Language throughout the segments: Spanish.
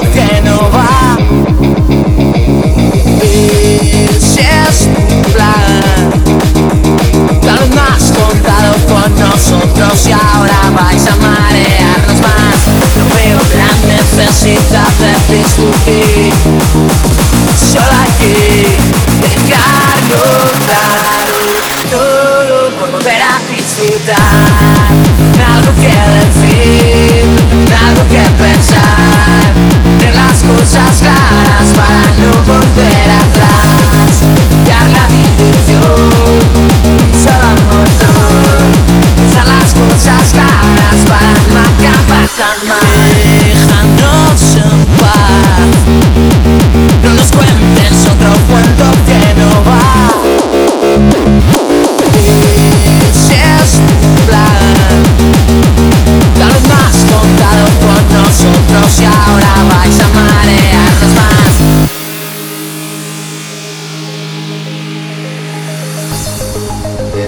que no va. Ese es tu plan. Vez no has contado con nosotros y ahora vais a marearnos más. No veo gran necesidad de discutir. Solo hay que dejarlo claro. Todo por volver a disfrutar. Cosas claras para no volver atrás. Dar la diversión, solo amor. Usar las cosas claras para no acabar tan mal.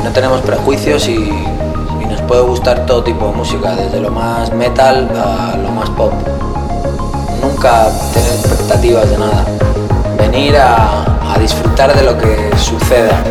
No tenemos prejuicios y, nos puede gustar todo tipo de música, desde lo más metal a lo más pop. Nunca tener expectativas de nada. Venir a disfrutar de lo que suceda.